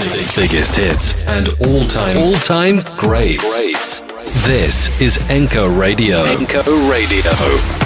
biggest hits, and all-time, all-time greats. greats. This is Enco Radio. Enco Radio.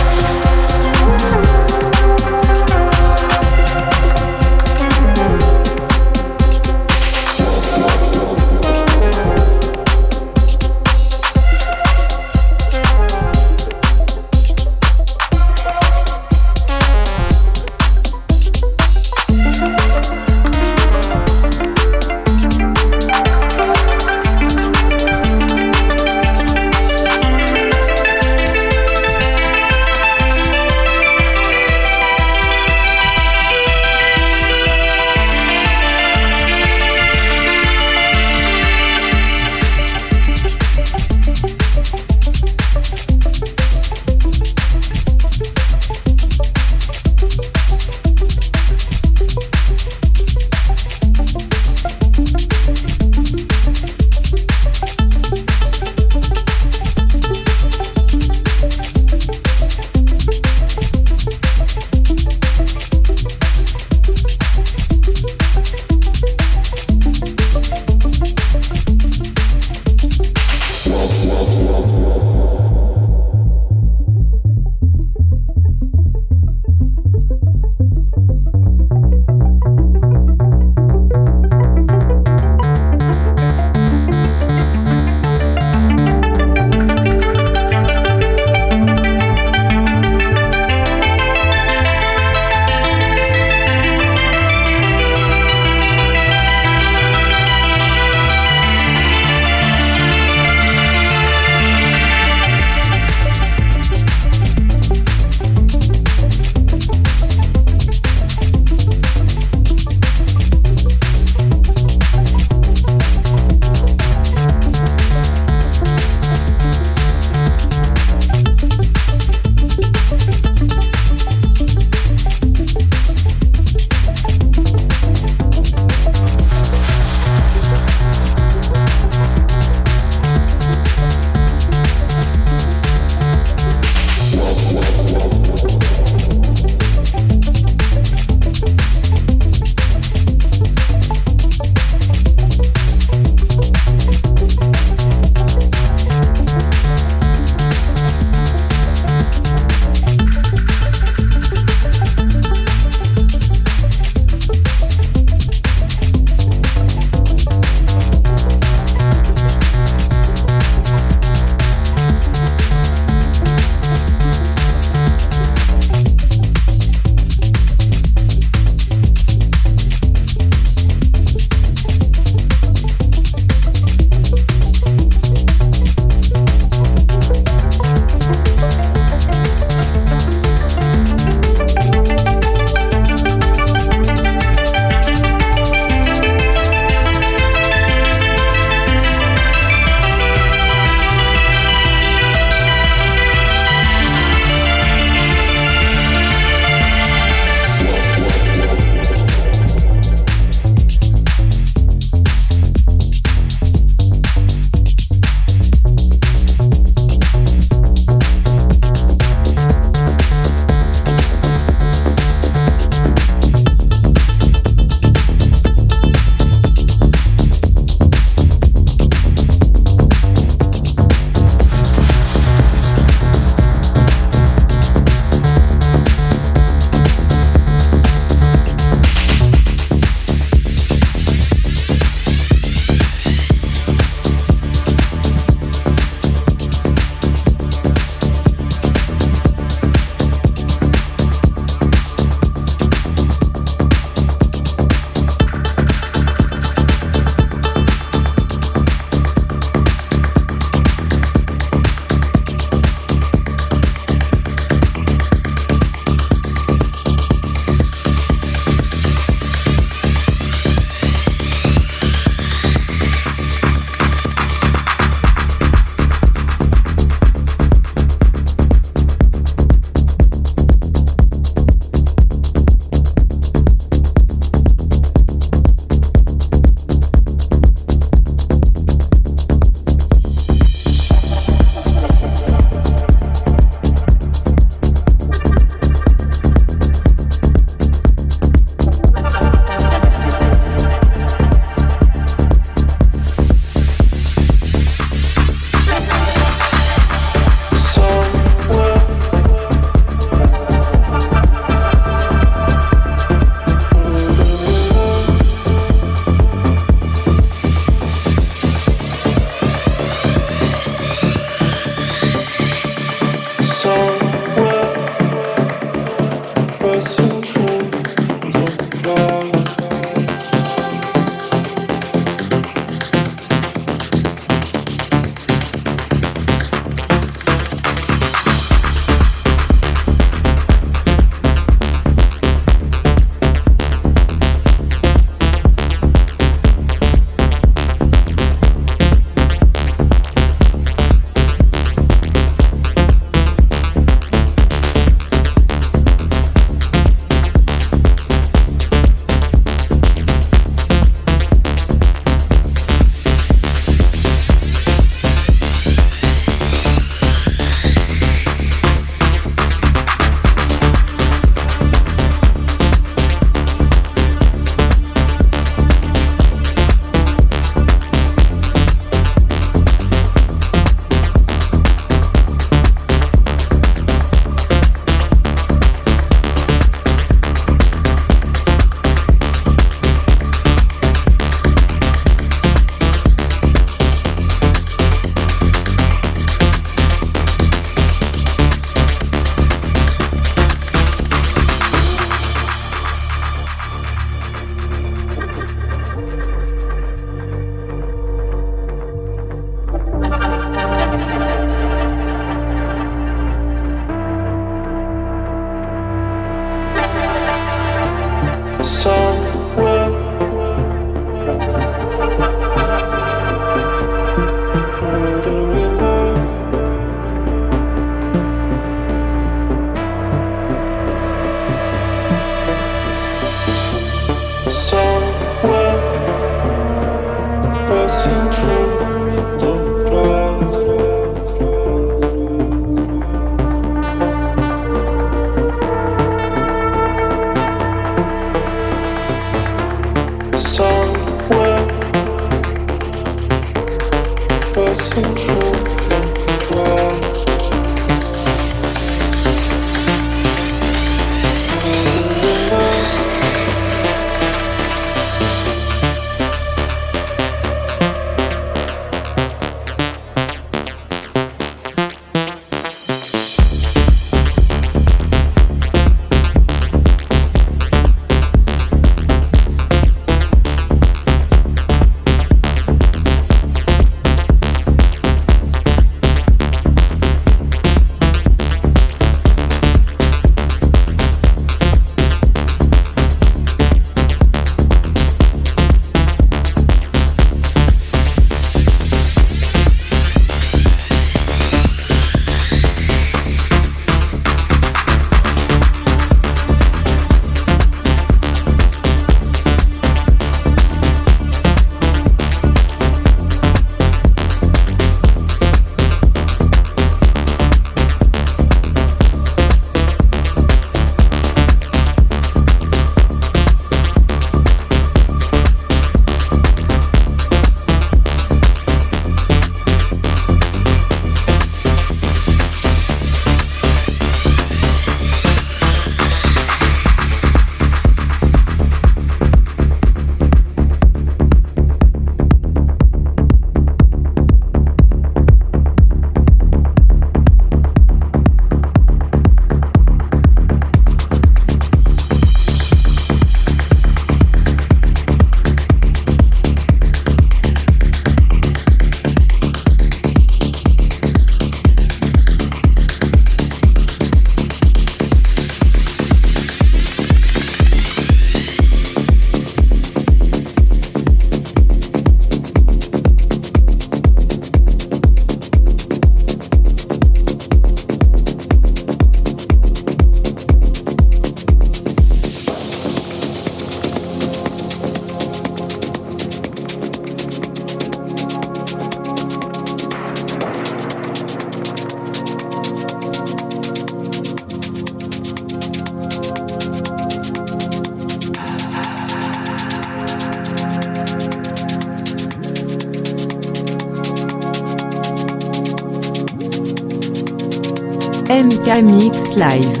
Live.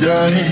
yeah.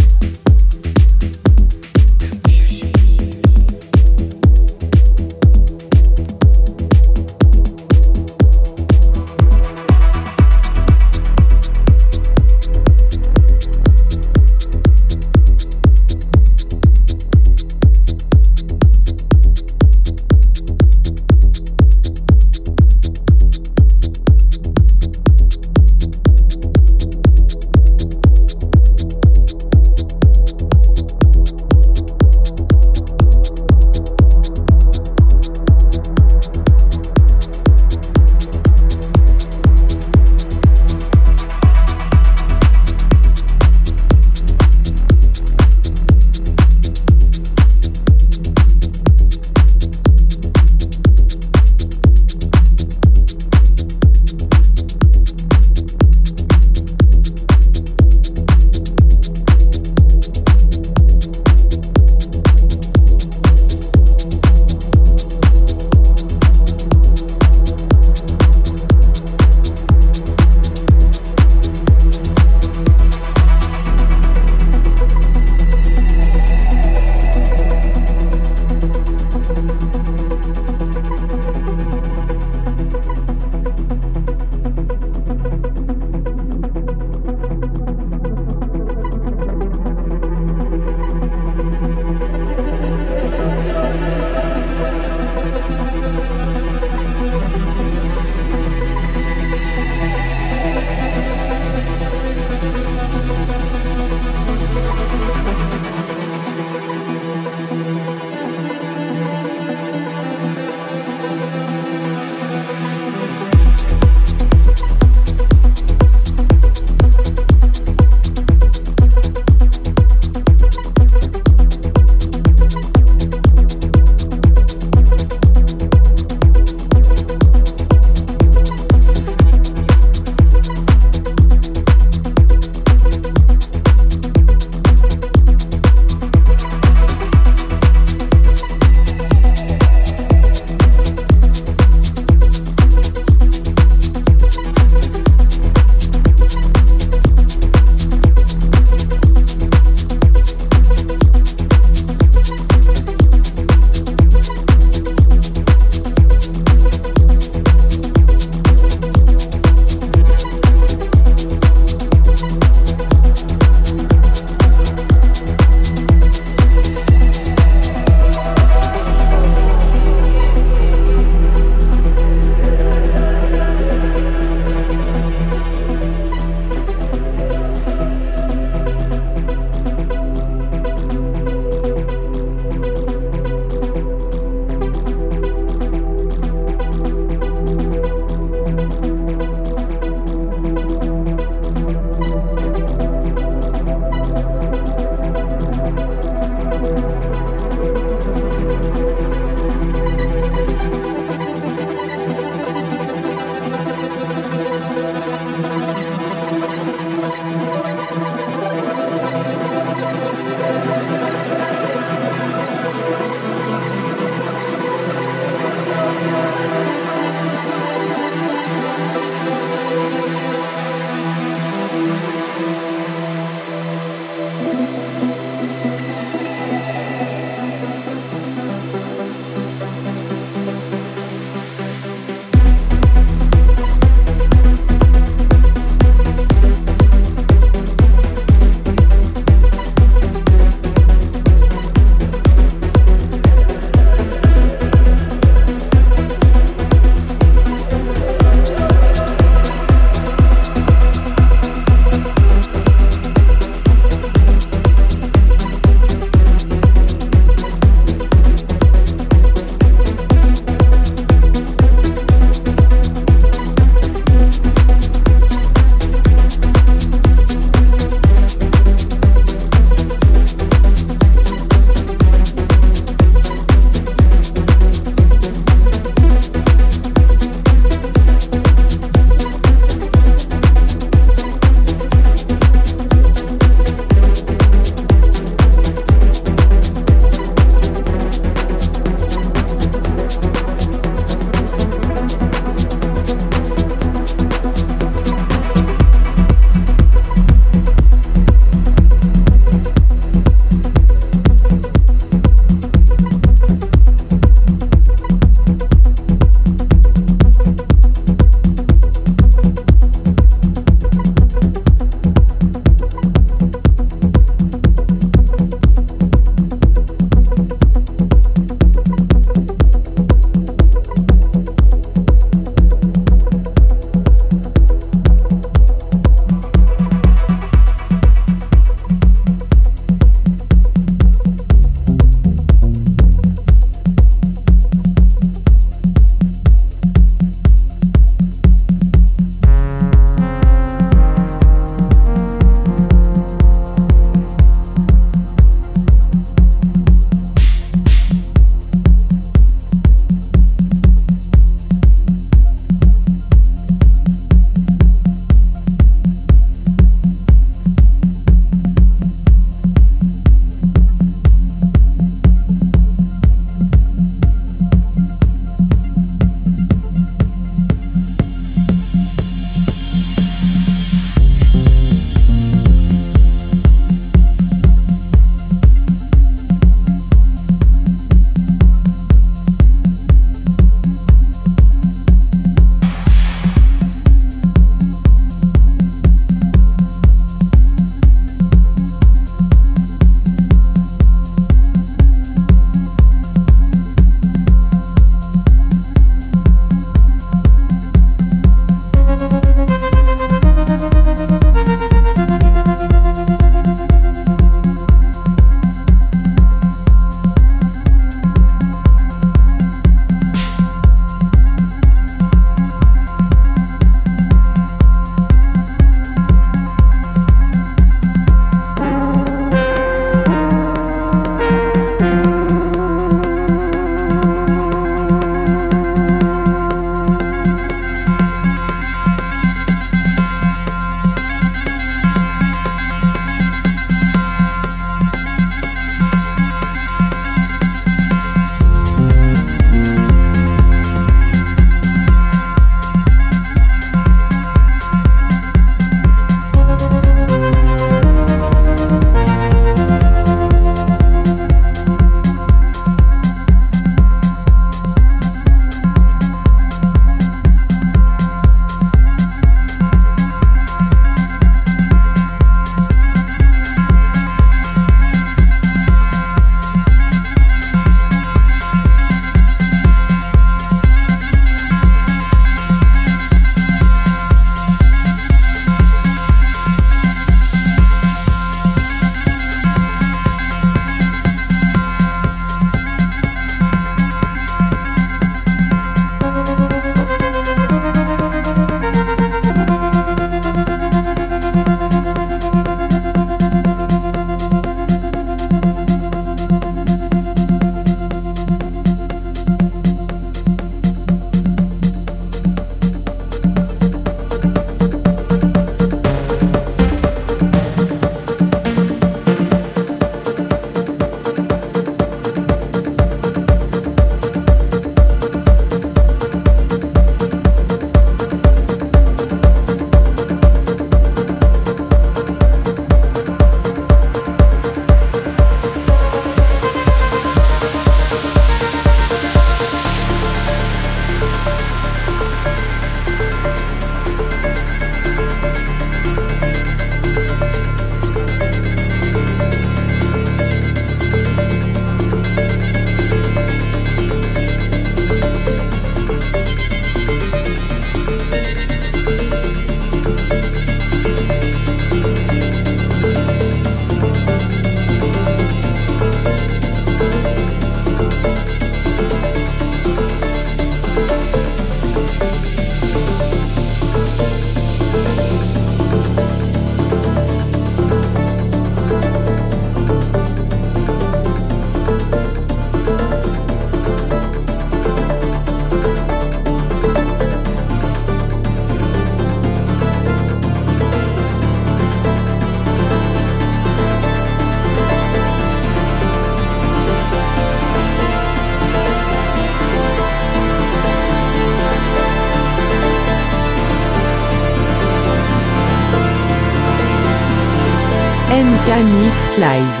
Live.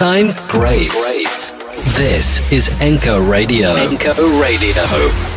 Time, Great. This is Enco Radio. Enco Radio.